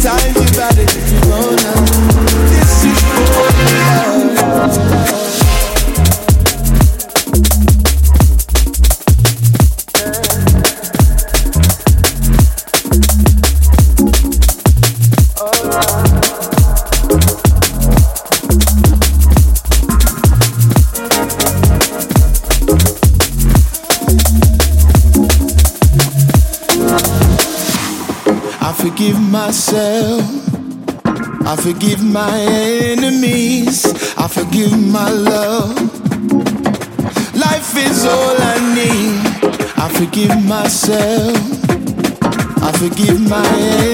Time you got it, oh now. Forgive my enemies. I forgive my love. Life is all I need. I forgive myself. I forgive my enemies.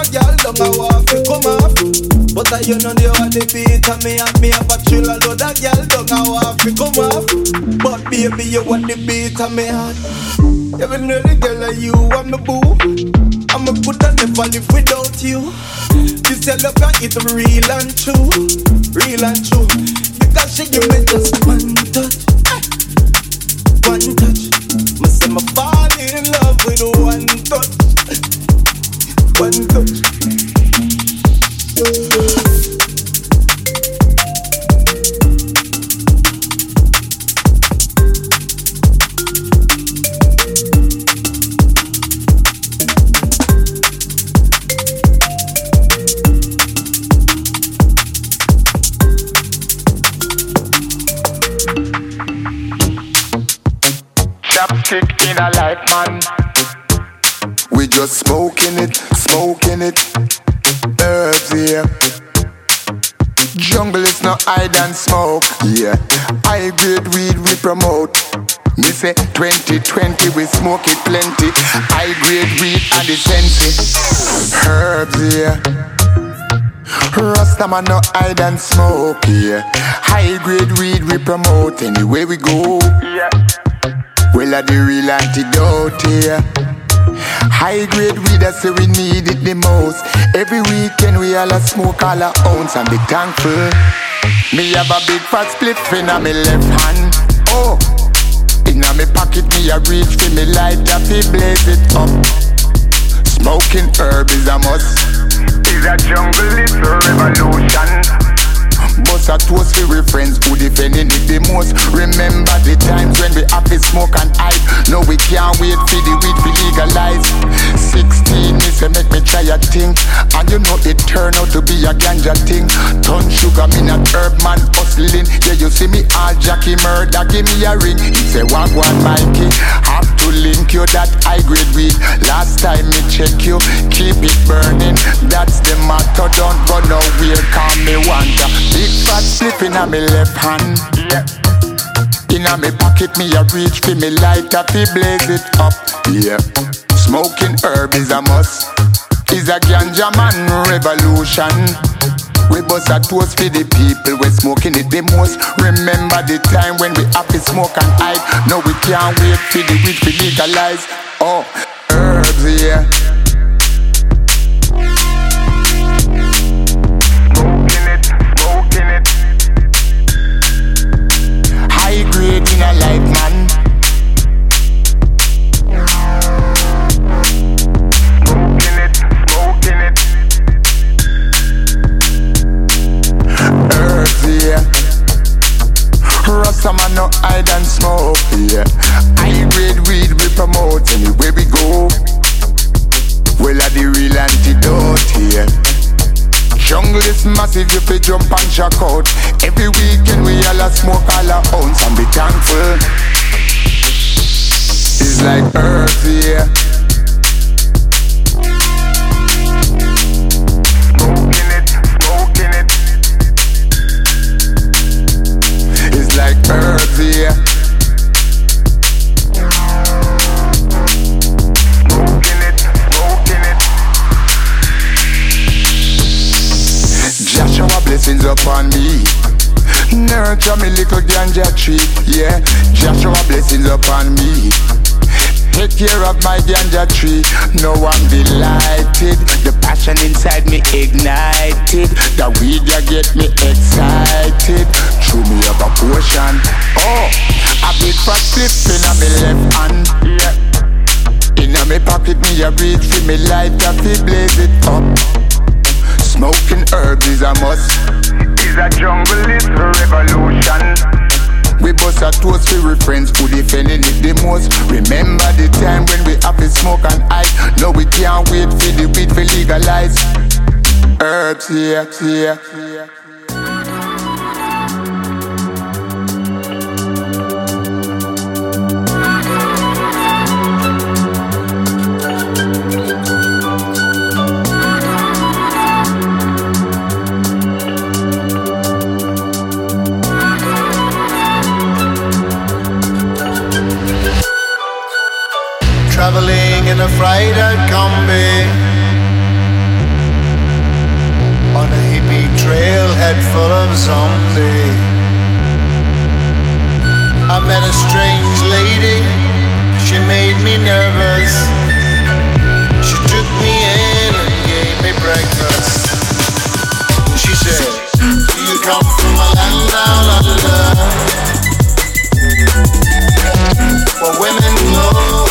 Of girl, don't I want to come off. But I you know they want the beat and me and me have a chill a lot of girl, don't I want to come off. But baby, you want the beat and me heart. Every nearly girl like you, I'm the boo. I'm a good and never live without you. This your love, it's real and true, real and true. Because she give me just one touch, hide and smoke, yeah. High grade weed we promote. Me say 2020 we smoke it plenty. High grade weed and the sense. Herbs, yeah. Rasta man no hide and smoke, yeah. High grade weed we promote anywhere we go. Yeah. Well, are the real antidote, yeah. High grade weed, I say we need it the most. Every weekend we all a smoke all our ounce and be thankful. Me have a big fat split in my left hand. Oh, in my pocket me a reach for me light up, blaze it up. Smoking herb is a must is a jungle, it's a revolution. Bust a toast for we friends who defending it the most. Remember the times when we have to smoke and hype. No, we can't wait for the weed to legalize. 16 me say make me try a thing. And you know it turn out to be a ganja thing. Ton sugar, me not herb man hustling. Yeah, you see me all Jackie murder, give me a ring. He say Wagwan Mikey, have to link you that high grade weed. Last time me check you, keep it burning. That's the motto, don't go nowhere, call me wonder. Big fat slip in me left hand. Yeah. In me pocket, me a reach for me lighter, fi blaze it up. Yeah. Smoking herb is a must. Is a ganja man revolution. We bust a toast for the people we smoking it the most. Remember the time when we happy smoke and hype. No, we can't wait for the weed to legalize. Oh, herbs, yeah. Rasta man no hide and smoke, yeah. High grade weed we promote anywhere we go. Well, are the real antidote, yeah. Jungle is massive, you fi jump and shock out. Every weekend we all a smoke all our ounce and be thankful. It's like earth, yeah. Earth, yeah. blessings upon me. Nurture me little ganja tree, yeah. Joshua blessings upon me. Take care of my ganja tree. No, I'm delighted. The passion inside me ignited. The weed ya get me excited. Through me up a potion. Oh, a big fat flip in me left hand. Yeah. In me pocket me a reach for me light up, blaze it up. Smoking herbs is a must. Is a jungle, it's a revolution. We bust a toast for we friends who defending it the most. Remember the time when we have to smoke and ice. No, we can't wait for the weed to legalize. Herbs, yeah, yeah. In a freighter combi on a hippie trailhead full of zombies. I met a strange lady, she made me nervous. She took me in and gave me breakfast. She said, Do you come from a land down under? Where women glow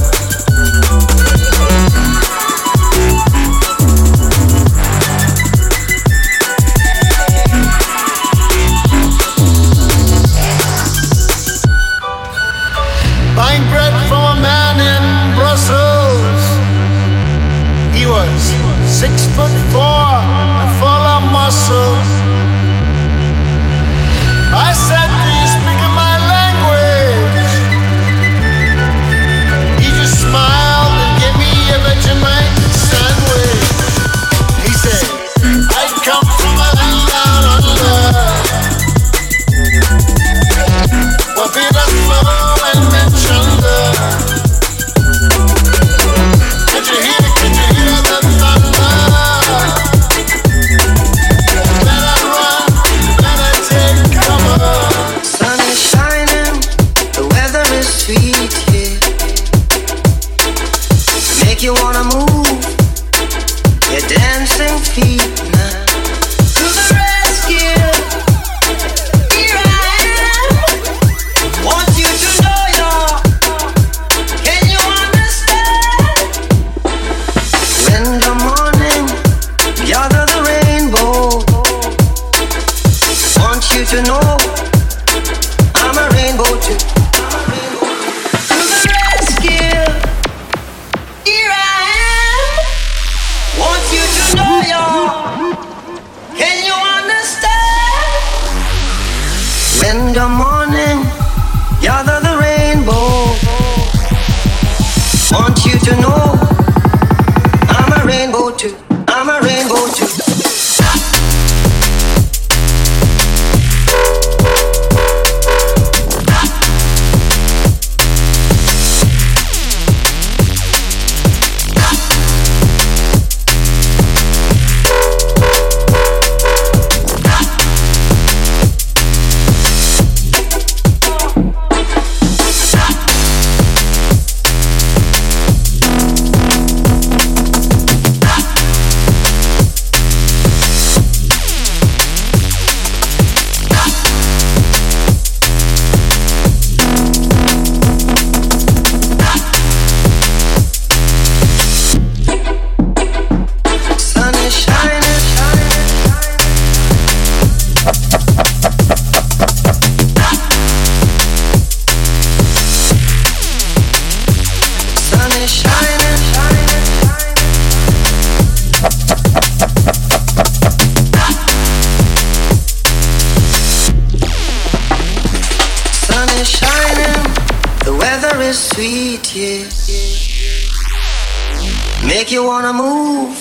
move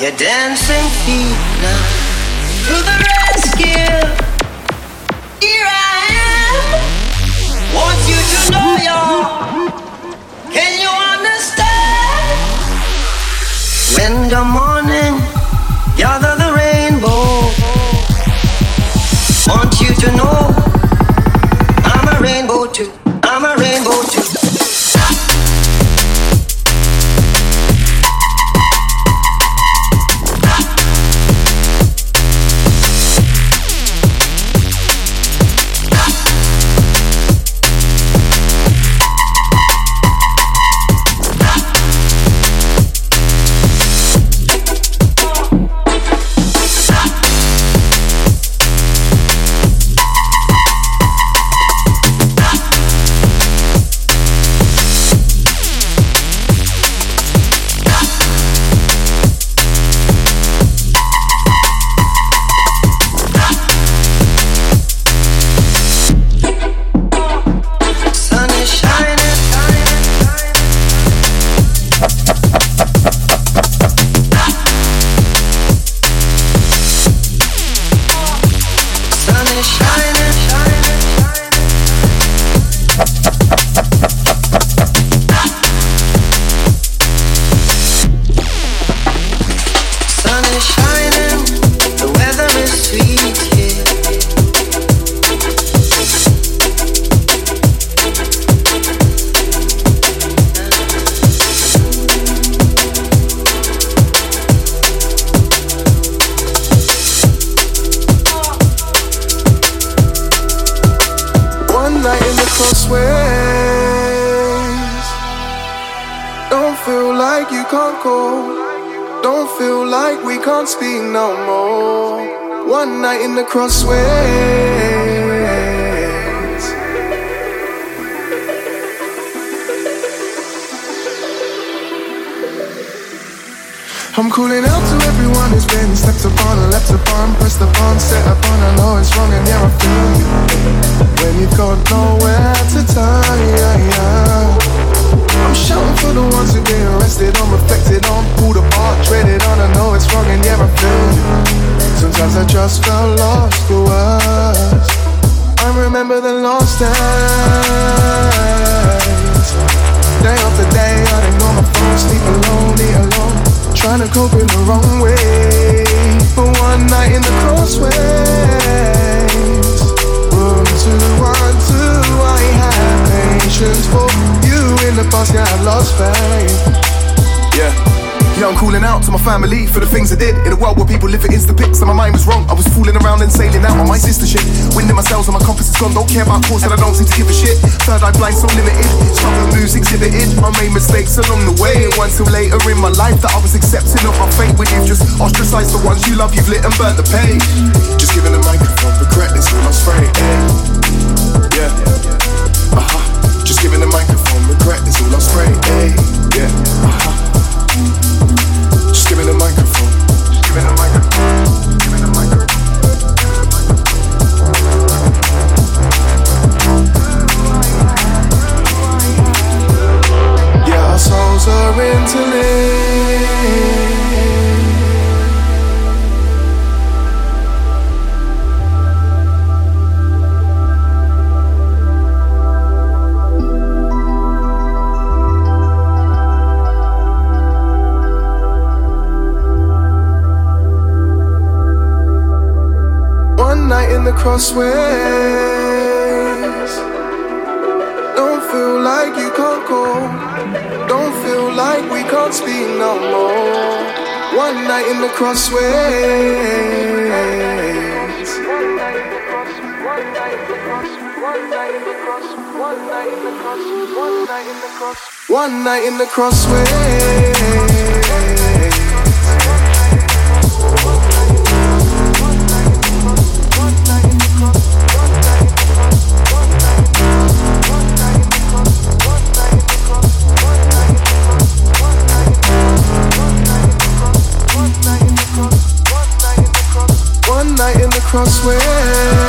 your dancing feet now to the rescue. Here I am. Want you to know y'all. Can you understand? When the morning gather the rainbow. Want you to know. Sometimes I just felt lost for words. I remember the lost days. Day after day, I'd ignore my phone, sleep alone, eat alone. Trying to cope in the wrong way. But one night in the crossways, room two one two, I had patience for you in the past. Yeah, I lost faith. Yeah. Yeah, I'm calling out to my family for the things I did. In a world where people live for instant pics and my mind was wrong. I was fooling around and sailing out on my sister ship. Winding myself and my compass is gone. Don't care about cause that I don't seem to give a shit. Third eye blind, so limited. Struggle moves exhibited. I made mistakes along the way. It wasn't till later in my life that I was accepting of my fate. When you've just ostracized the ones you love, you've lit and burnt the page. Just giving a microphone, regret this when I'm straight. Yeah. Uh huh. Just giving the microphone, regret this all I'm straight. Yeah. Uh huh. Just give me the microphone. Just give me the microphone. Give me the microphone. Yeah, our souls are interlinked. Crossways. Don't feel like you can't go. Don't feel like we can't speak no more. One night in the crossways. One night in the cross, one night in the cross, one night in the cross, one night in the cross, one night in the cross, one night in the crossways. Crossway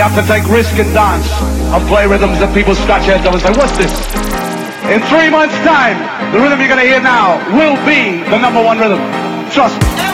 You have to take risk and dance and play rhythms that people scratch heads of and say, what's this? In three months' time, the rhythm you're going to hear now will be the number one rhythm. Trust me.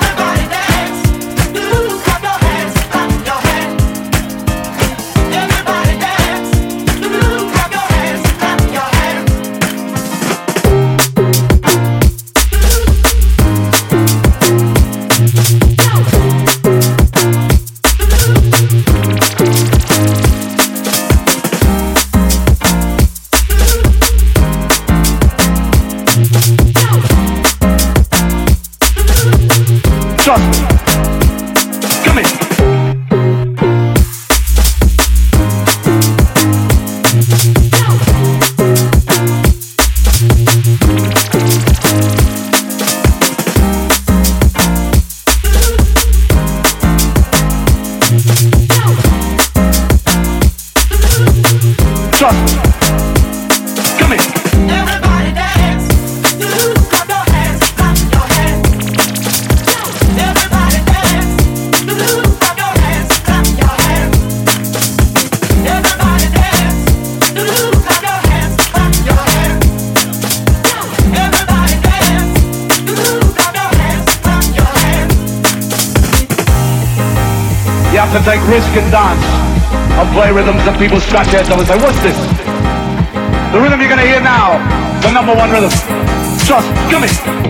Can dance and play rhythms that people scratch heads of and say, what's this? The rhythm you're to hear now, the number one rhythm. Trust, come in.